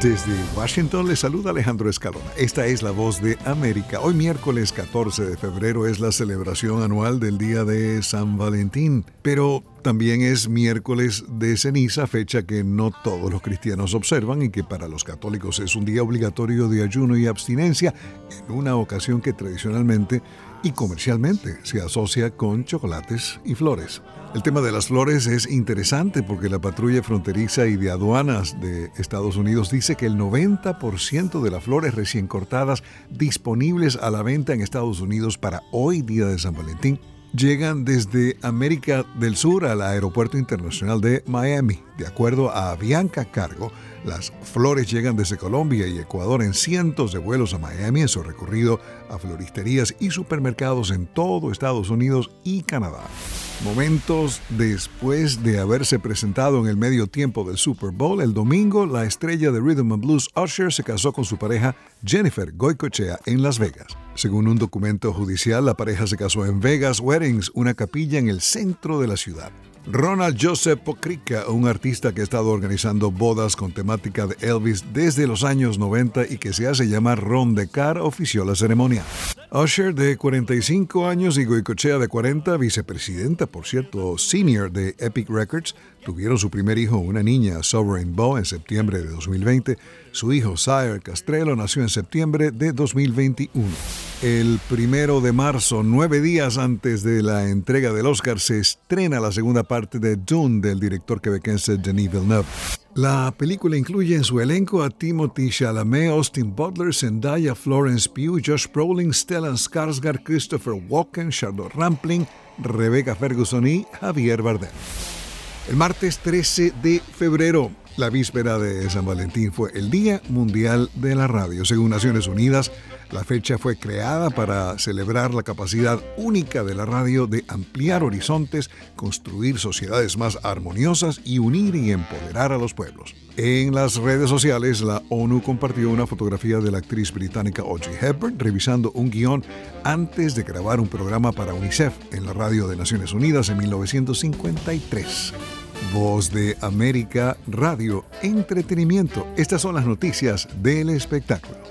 Desde Washington le saluda Alejandro Escalona. Esta es la voz de América. Hoy miércoles 14 de febrero es la celebración anual del Día de San Valentín, pero también es miércoles de ceniza, fecha que no todos los cristianos observan y que para los católicos es un día obligatorio de ayuno y abstinencia en una ocasión que tradicionalmente y comercialmente se asocia con chocolates y flores. El tema de las flores es interesante porque la patrulla fronteriza y de aduanas de Estados Unidos dice que el 90% de las flores recién cortadas disponibles a la venta en Estados Unidos para hoy día de San Valentín llegan desde América del Sur al Aeropuerto Internacional de Miami. De acuerdo a Bianca Cargo, las flores llegan desde Colombia y Ecuador en cientos de vuelos a Miami en su recorrido a floristerías y supermercados en todo Estados Unidos y Canadá. Momentos después de haberse presentado en el medio tiempo del Super Bowl, el domingo la estrella de Rhythm and Blues Usher se casó con su pareja Jennifer Goicochea en Las Vegas. Según un documento judicial, la pareja se casó en Vegas Weddings, una capilla en el centro de la ciudad. Ronald Joseph Pokrica, un artista que ha estado organizando bodas con temática de Elvis desde los años 90 y que se hace llamar Ron de Car, ofició la ceremonia. Usher, de 45 años, y Goicochea, de 40, vicepresidenta, por cierto, senior de Epic Records, tuvieron su primer hijo, una niña, Sovereign Bow, en septiembre de 2020. Su hijo, Sire Castrelo, nació en septiembre de 2021. El primero de marzo, nueve días antes de la entrega del Oscar, se estrena la segunda parte de Dune del director quebequense Denis Villeneuve. La película incluye en su elenco a Timothy Chalamet, Austin Butler, Zendaya, Florence Pugh, Josh Brolin, Stellan Skarsgård, Christopher Walken, Charlotte Rampling, Rebecca Ferguson y Javier Bardem. El martes 13 de febrero, la víspera de San Valentín, fue el Día Mundial de la Radio. Según Naciones Unidas, la fecha fue creada para celebrar la capacidad única de la radio de ampliar horizontes, construir sociedades más armoniosas y unir y empoderar a los pueblos. En las redes sociales, la ONU compartió una fotografía de la actriz británica Audrey Hepburn revisando un guion antes de grabar un programa para UNICEF en la radio de Naciones Unidas en 1953. Voz de América Radio Entretenimiento. Estas son las noticias del espectáculo.